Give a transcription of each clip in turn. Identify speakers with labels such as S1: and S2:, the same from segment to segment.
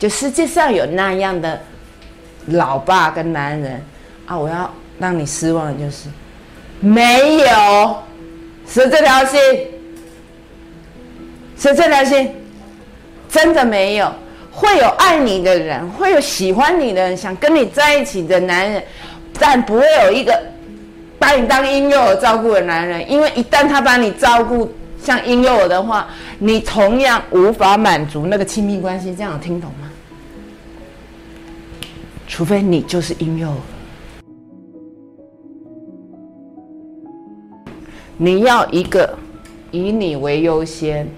S1: 就世界上有那样的老爸跟男人啊，我要让你失望就是没有，是这条心，是这条心，真的没有。会有爱你的人，会有喜欢你的人，想跟你在一起的男人，但不会有一个把你当婴幼儿照顾的男人，因为一旦他把你照顾像婴幼儿的话，你同样无法满足那个亲密关系。这样听懂吗？除非你就是婴幼儿，你要一个以你为优先，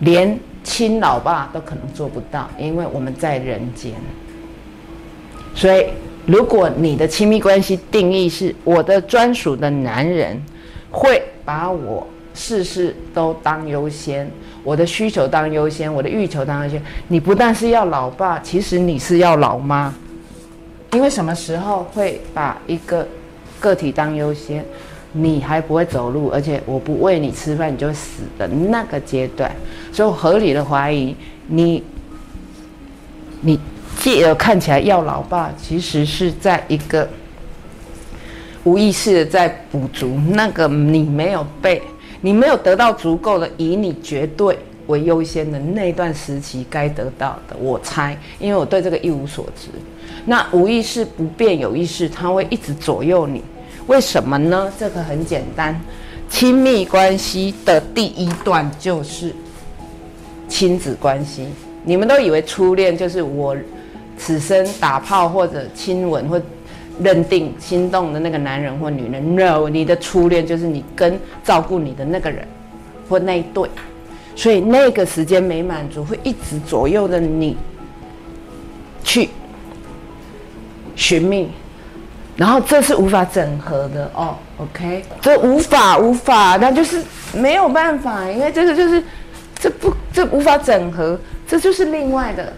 S1: 连。亲老爸都可能做不到，因为我们在人间。所以，如果你的亲密关系定义是我的专属的男人，会把我事事都当优先，我的需求当优先，我的欲求当优先。你不但是要老爸，其实你是要老妈，因为什么时候会把一个个体当优先？你还不会走路，而且我不喂你吃饭，你就死的那个阶段，所以合理的怀疑你，你继而看起来要老爸，其实是在一个无意识的在补足那个你没有被你没有得到足够的以你绝对为优先的那段时期该得到的。我猜，因为我对这个一无所知，那无意识不变有意识，它会一直左右你。为什么呢？这个很简单，亲密关系的第一段就是亲子关系。你们都以为初恋就是我此生打炮或者亲吻或认定心动的那个男人或女人。No，你的初恋就是你跟照顾你的那个人或那一对。所以那个时间没满足，会一直左右着你去寻觅。然后这是无法整合的哦，OK，这无法无法，那就是没有办法，因为这个就是这不这无法整合，这就是另外的，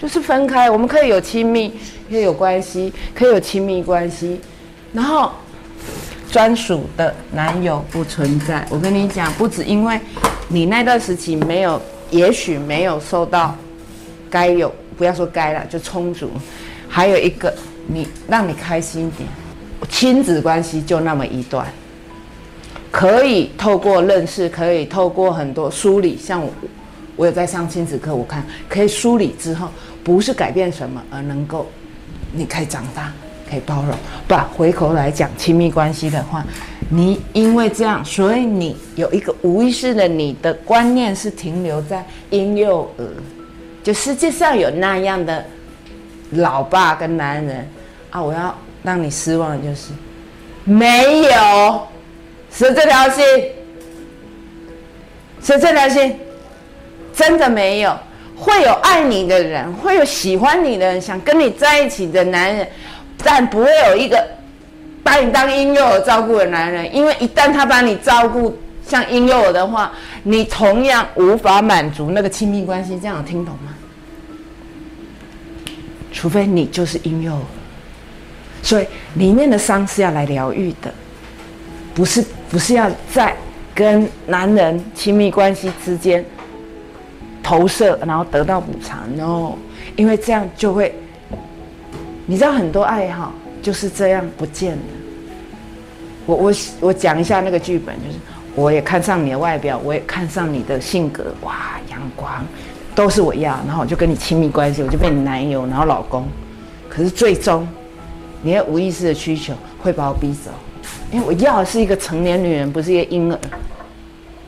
S1: 就是分开。我们可以有亲密，可以有关系，可以有亲密关系，然后专属的男友不存在。我跟你讲，不止因为你那段时期没有，也许没有受到该有，不要说该了，就充足，还有一个。你让你开心点，亲子关系就那么一段，可以透过认识，可以透过很多梳理。像我，有在上亲子课，我看可以梳理之后，不是改变什么，而能够你可以长大，可以包容。不，回头来讲亲密关系的话，你因为这样，所以你有一个无意识的，你的观念是停留在婴幼儿，就世界上有那样的老爸跟男人。啊！我要让你失望的就是没有，是这条心，是这条心，真的没有。会有爱你的人，会有喜欢你的人，想跟你在一起的男人，但不会有一个把你当婴幼儿照顾的男人，因为一旦他把你照顾像婴幼儿的话，你同样无法满足那个亲密关系。这样有听懂吗？除非你就是婴幼儿。所以里面的伤是要来疗愈的，不是不是要在跟男人亲密关系之间投射，然后得到补偿。然后因为这样就会，你知道很多爱好就是这样不见了。我我我讲一下那个剧本，就是我也看上你的外表，我也看上你的性格，哇，阳光都是我要，然后我就跟你亲密关系，我就变你男友，然后老公。可是最终。你的无意识的需求会把我逼走，因为我要的是一个成年女人，不是一个婴儿，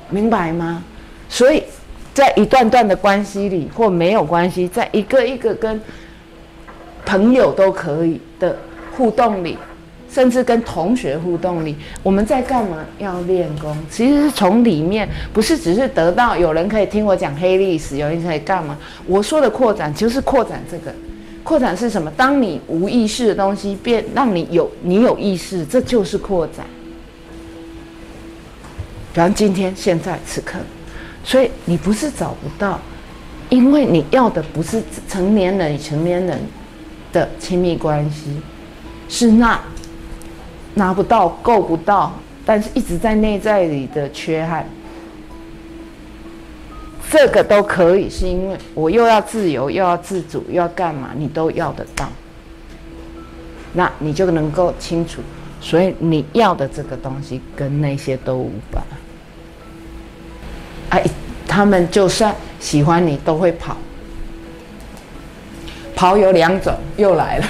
S1: 明白吗？所以，在一段段的关系里，或没有关系，在一个一个跟朋友都可以的互动里，甚至跟同学互动里，我们在干嘛？要练功。其实是从里面，不是只是得到有人可以听我讲黑历史，有人可以干嘛？我说的扩展就是扩展这个。扩展是什么？当你无意识的东西变，让你有你有意识，这就是扩展。比方今天、现在、此刻，所以你不是找不到，因为你要的不是成年人与成年人的亲密关系，是那拿不到、够不到，但是一直在内在里的缺憾。这个都可以，是因为我又要自由，又要自主，又要干嘛，你都要得到。那你就能够清楚，所以你要的这个东西跟那些都无关。他们就算喜欢你，都会跑。跑有两种，又来了。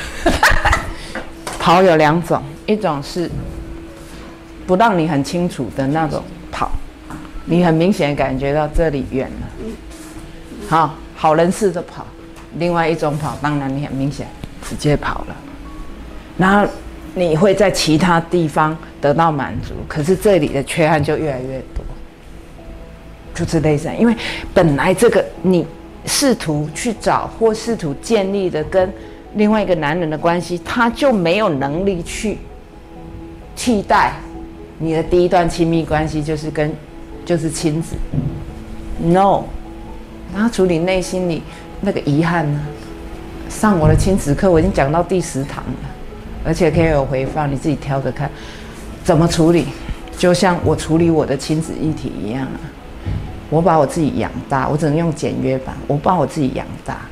S1: 跑有两种，一种是不让你很清楚的那种跑，你很明显感觉到这里远了，好好人似的跑；另外一种跑，当然你很明显直接跑了。然后你会在其他地方得到满足，可是这里的缺憾就越来越多，就是类似，因为本来这个你试图去找或试图建立的跟另外一个男人的关系，他就没有能力去替代你的第一段亲密关系，就是跟就是亲子，no，然后处理内心里那个遗憾呢？上我的亲子课，我已经讲到第十堂了。而且可以有回放，你自己挑着看，怎么处理，就像我处理我的亲子议题一样啊。我把我自己养大，我只能用简约版，我把我自己养大。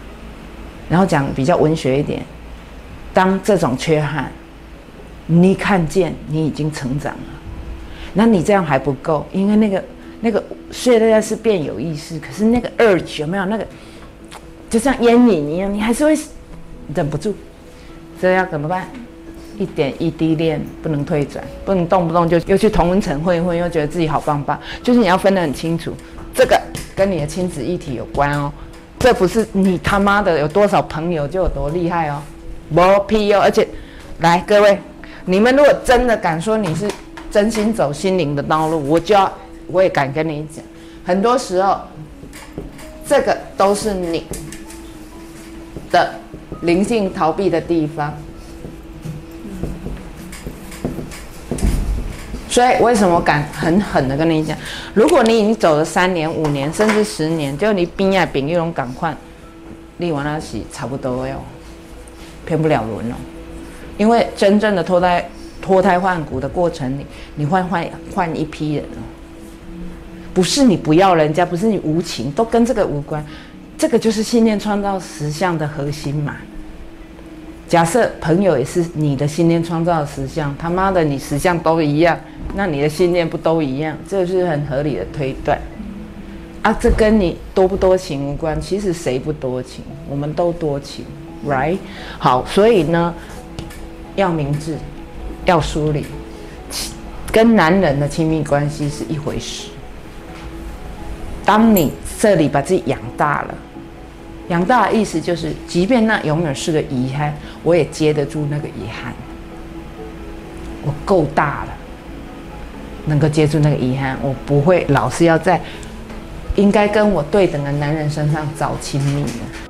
S1: 然后讲比较文学一点，当这种缺憾，你看见你已经成长了，那你这样还不够，因为那个那个虽然是变有意识，可是那个 urge 有没有那个，就像烟瘾一样，你还是会忍不住，这要怎么办？一点一滴练，不能退转，不能动不动就又去同温层混一混，又觉得自己好棒棒。就是你要分得很清楚，这个跟你的亲子议题有关哦。这不是你他妈的有多少朋友就有多厉害哦，没屁哦。而且，来各位，你们如果真的敢说你是真心走心灵的道路，我就要我也敢跟你讲，很多时候，这个都是你的灵性逃避的地方。所以为什么敢很狠的跟你讲？如果你已经走了三年、五年，甚至十年，就你边啊边一种赶快，立完那是差不多哟，骗不了人哦。因为真正的脱胎脱胎换骨的过程里，你换换换一批人哦，不是你不要人家，不是你无情，都跟这个无关。这个就是信念创造实相的核心嘛。假设朋友也是你的信念创造实相，他妈的你实相都一样。那你的信念不都一样？这是很合理的推断啊！这跟你多不多情无关。其实谁不多情？我们都多情，right？好，所以呢，要明智，要梳理，跟男人的亲密关系是一回事。当你这里把自己养大了，养大的意思就是，即便那永远是个遗憾，我也接得住那个遗憾。我够大了。能够接住那个遗憾，我不会老是要在应该跟我对等的男人身上找亲密的。